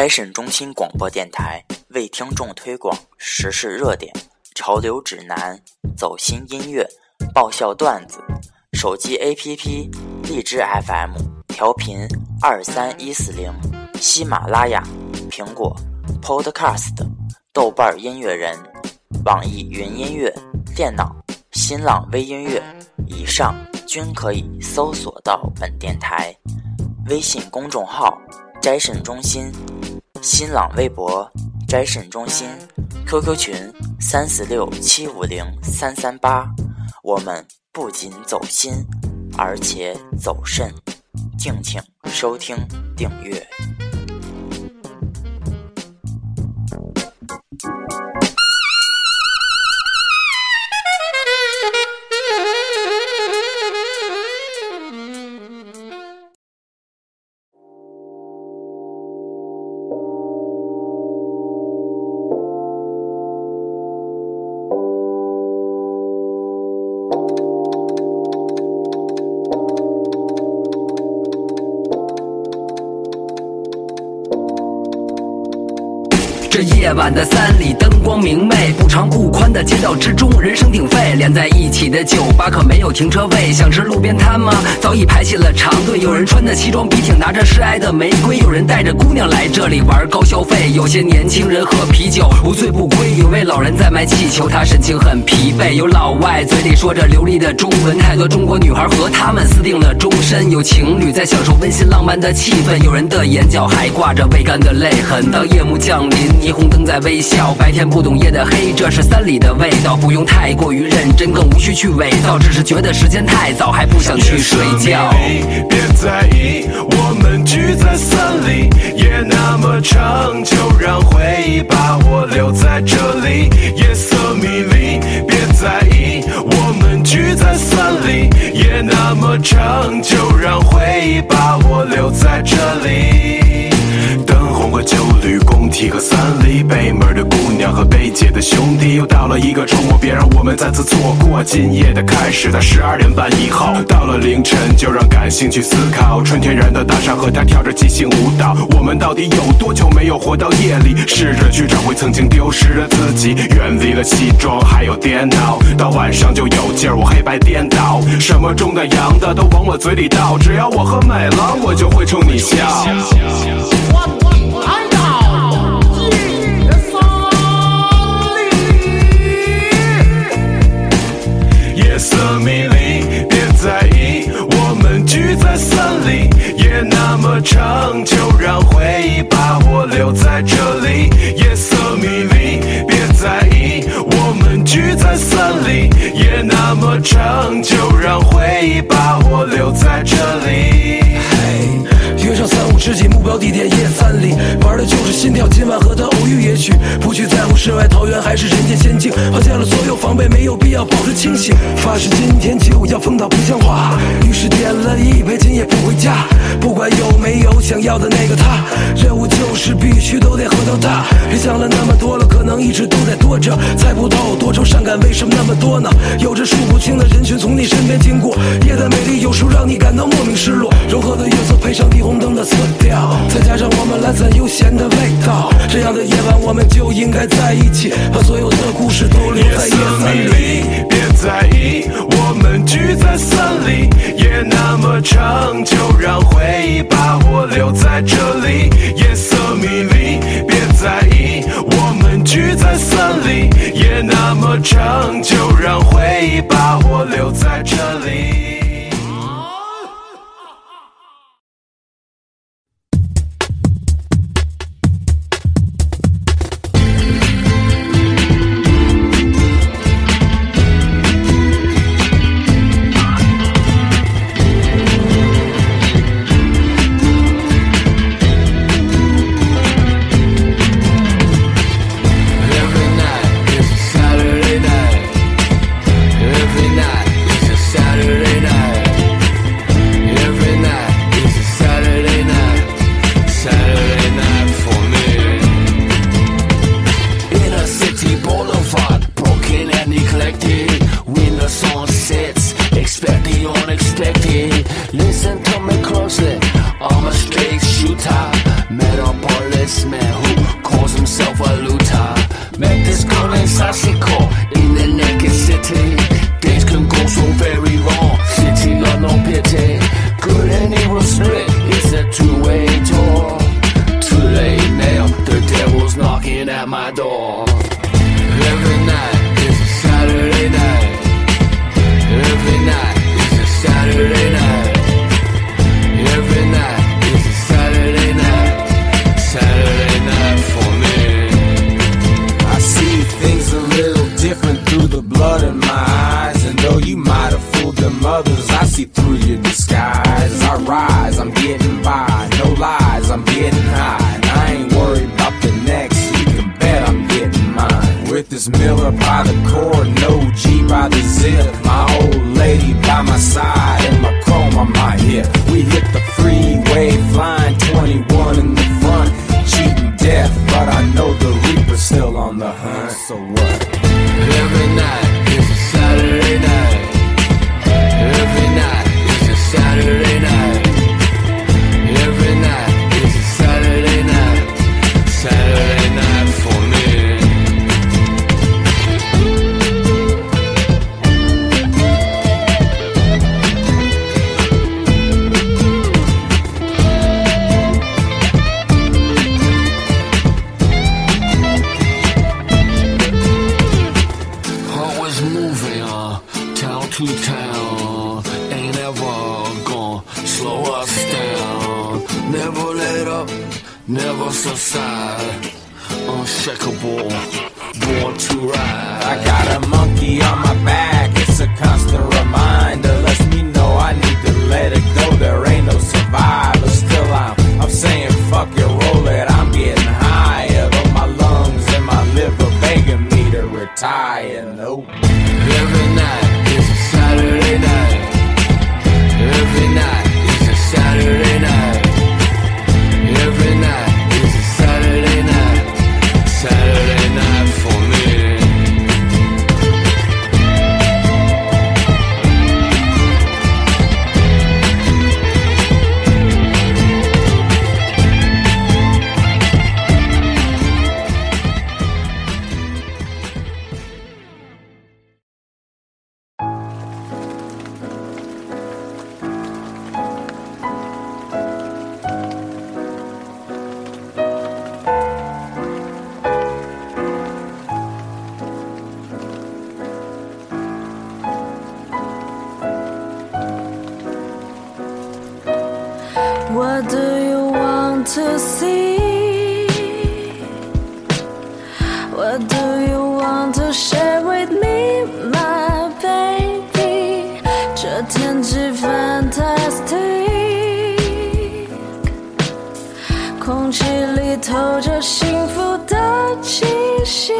Jackson 中心广播电台为听众推广时事热点、潮流指南、走心音乐、爆笑段子。手机 APP 荔枝 FM，调频二三一四零。喜马拉雅、苹果 Podcast、豆瓣音乐人、网易云音乐、电脑、新浪微音乐，以上均可以搜索到本电台。微信公众号斋 n 中心。新浪微博摘肾中心 QQ 群三四六七五零三三八，我们不仅走心，而且走肾，敬请收听订阅。Yeah. 夜晚的三里灯光明媚，不长不宽的街道之中人声鼎沸，连在一起的酒吧可没有停车位。想吃路边摊吗？早已排起了长队。有人穿的西装笔挺，拿着示爱的玫瑰；有人带着姑娘来这里玩高消费。有些年轻人喝啤酒不醉不归。有位老人在卖气球，他神情很疲惫。有老外嘴里说着流利的中文，太多中国女孩和他们私定了终身。有情侣在享受温馨浪漫的气氛，有人的眼角还挂着未干的泪痕。当夜幕降临，霓虹灯。在微笑，白天不懂夜的黑，这是三里的味道，不用太过于认真，更无需去伪造，只是觉得时间太早，还不想去睡觉。别在意，我们聚在三里，夜那么长，就让回忆把我留在这里。夜色迷离，别在意，我们聚在三里，夜那么长，就让回忆把我留在这里。兄弟，又到了一个周末，别让我们再次错过今夜的开始。在十二点半以后，到了凌晨，就让感性去思考。纯天然的大山和他跳着即兴舞蹈。我们到底有多久没有活到夜里？试着去找回曾经丢失的自己，远离了西装还有电脑。到晚上就有劲儿，我黑白颠倒，什么中的洋的都往我嘴里倒，只要我喝美了，我就会冲你笑。就是心跳，今晚和他偶遇，也许不去在乎世外桃源还是人间仙境，抛下了所有防备，没有必要保持清醒，发誓今天起我要疯到不像话。是点了一杯，今夜不回家。不管有没有想要的那个他，任务就是必须都得喝到他。想了那么多了，可能一直都在躲着，猜不透多愁善感为什么那么多呢？有着数不清的人群从你身边经过，夜的美丽有时候让你感到莫名失落。柔和的月色配上霓虹灯的色调，再加上我们懒散悠闲的味道，这样的夜晚我们就应该在一起，把所有的故事都留在夜里。色别在意，我们聚在森林。夜那么长，就让回忆把我留在这里。夜色迷离，别在意，我们聚在森林。夜那么长，就让回忆把我留在这里。split. It's a two-way door. Too late now, the devil's knocking at my door. with this Miller by the cord, no G by the zip. My old lady by my side and my chrome on my hip. We hit the freeway, flying 21 in the front, cheating death, but I know the Reaper's still on the hunt. So what? 透着幸福的气息。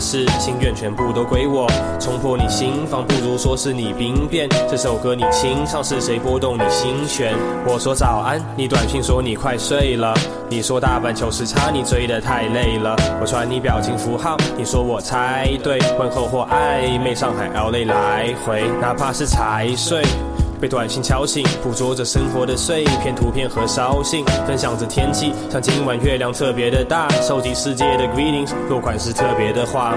是心愿全部都归我，冲破你心房，不如说是你兵变。这首歌你清唱，是谁拨动你心弦？我说早安，你短信说你快睡了。你说大半球时差，你追的太累了。我传你表情符号，你说我猜对。问候或暧昧，上海 LA 来回，哪怕是才睡。被短信敲醒，捕捉着生活的碎片，图片和消信，分享着天气，像今晚月亮特别的大，收集世界的 greetings，落款是特别的话。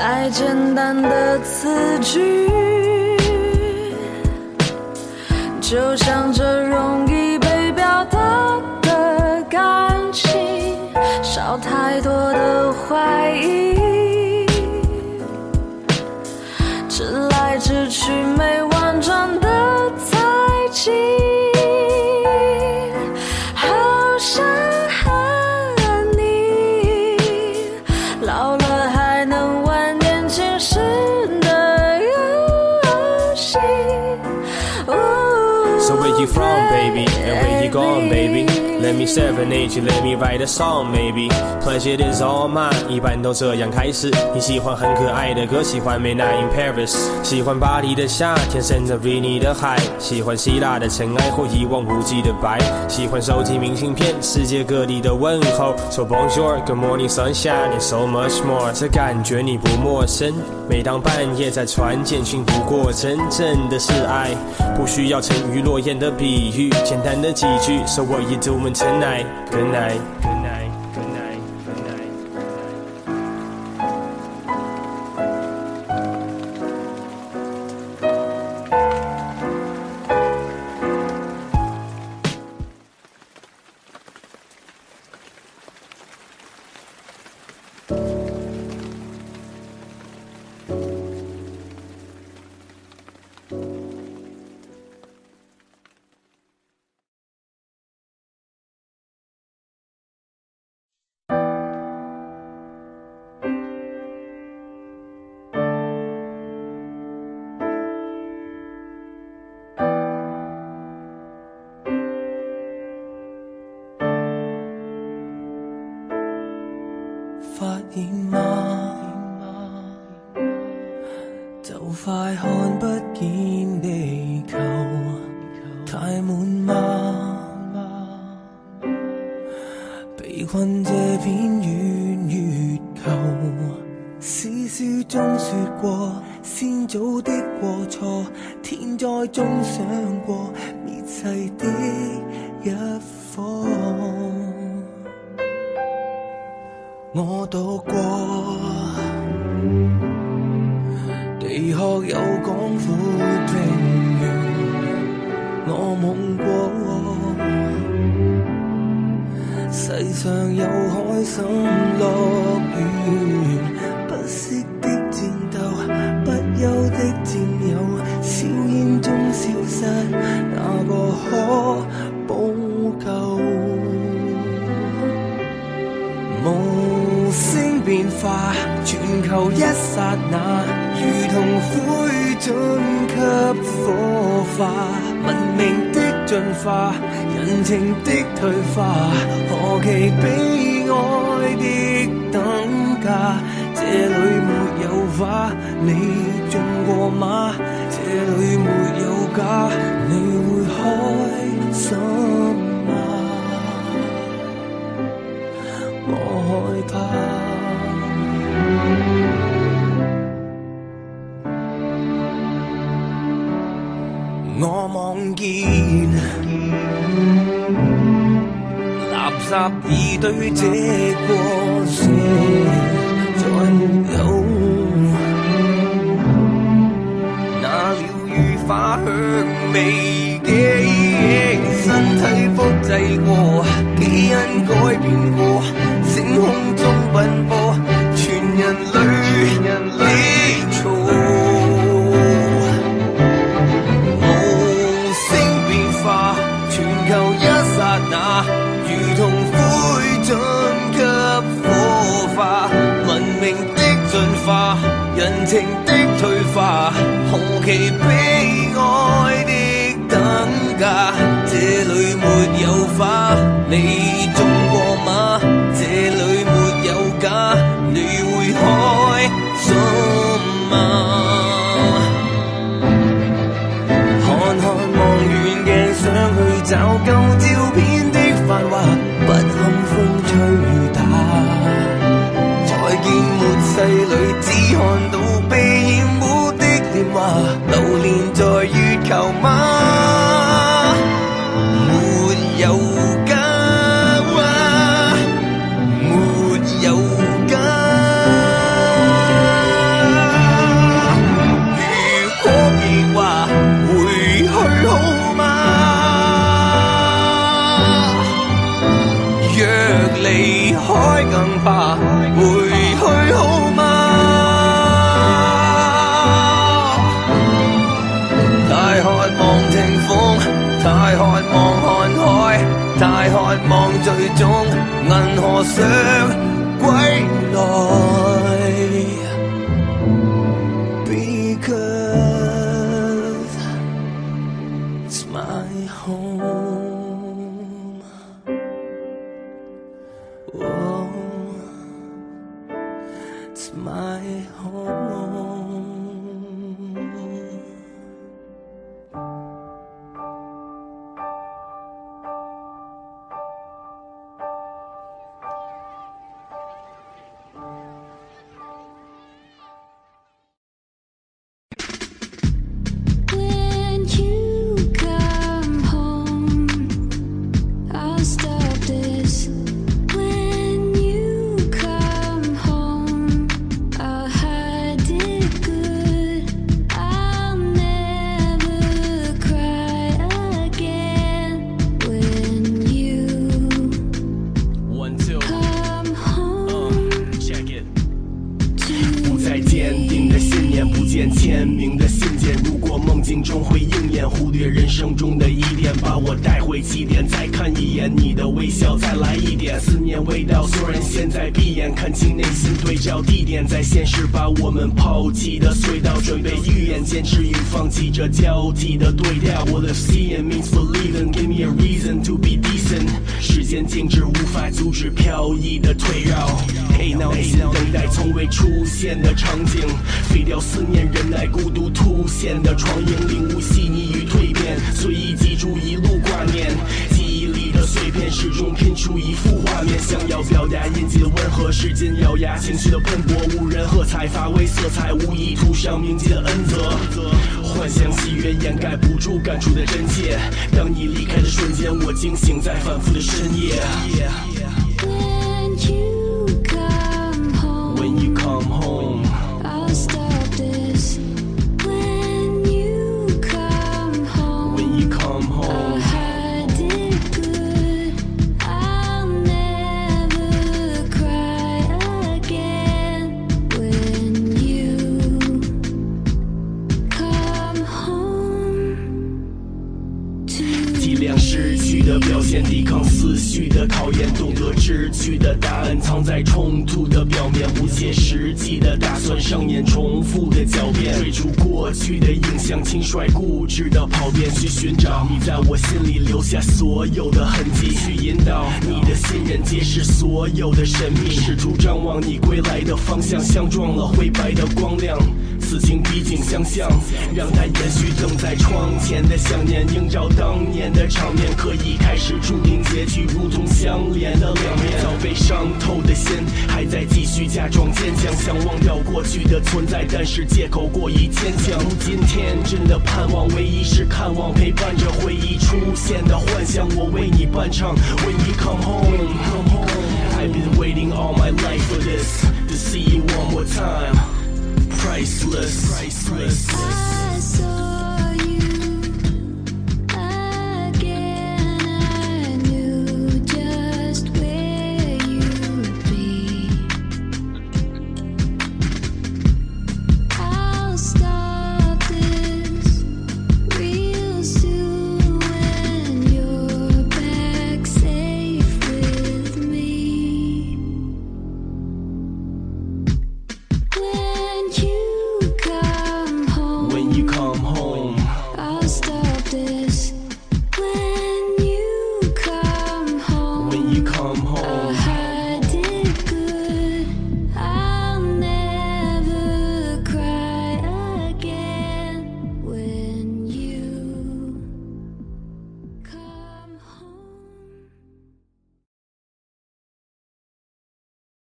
爱简单的词句，就像这容。Seven i g c h let me write a song, baby. Pleasure is all mine. 一般都这样开始。你喜欢很可爱的歌，喜欢《Midnight in Paris》，喜欢巴黎的夏天，甚至里尼的海，喜欢希腊的尘埃或一望无际的白，喜欢收集明信片，世界各地的问候，s o Bonjour, Good morning, sunshine, and so much more。这感觉你不陌生。每当半夜在船舰，信不过，真正的是爱，不需要沉鱼落雁的比喻，简单的几句，s o you what 说我一直问。night, good night. 发现吗？就快看不见地球，太满吗？被困这片远月球。史书中说过，先祖的过错，天灾中想过灭世的一。我渡过，地壳有广阔平原；我梦过，世上有开心乐园。化全球一刹那，如同灰烬给火化，文明的进化，人情的退化，何其悲哀的等价。这里没有花，你种过吗？这里没有家，你会开心吗？我害怕。我望见，垃圾已堆积过剩。爱的等价，这里没有花。你。内心对照地点，在现实把我们抛弃的隧道，准备预言，坚持与放弃这交替的对调。我的 seeing means believing, give me a reason to be decent。时间静止，无法阻止飘逸的退绕。Hey now，等待从未出现的场景，废掉思念，忍耐孤独突现的床痍，领悟细腻与蜕变，随意记住一路挂念。的碎片始终拼出一幅画面，想要表达印记的温和，使劲咬牙，情绪的喷薄无人喝彩，发威色彩无意涂上铭记的恩泽，幻想喜悦掩盖不住感触的真切。当你离开的瞬间，我惊醒在反复的深夜。便懂得，知趣的答案藏在冲突的表面，不切实际的打算上演重复的狡辩，追逐过去的影像，轻率固执的跑遍去寻找你在我心里留下所有的痕迹，去引导你的信任揭示所有的神秘，试图张望你归来的方向，相撞了灰白的光亮，此情彼景相像，让它延续，等在窗前的想念映照当年的场面，可以开始注定结局，如同相。脸的两面，早被伤透的心，还在继续假装坚强，想忘掉过去的存在，但是借口过于牵强。如今天真的盼望，唯一是看望陪伴着回忆出现的幻想。我为你伴唱，When you come home。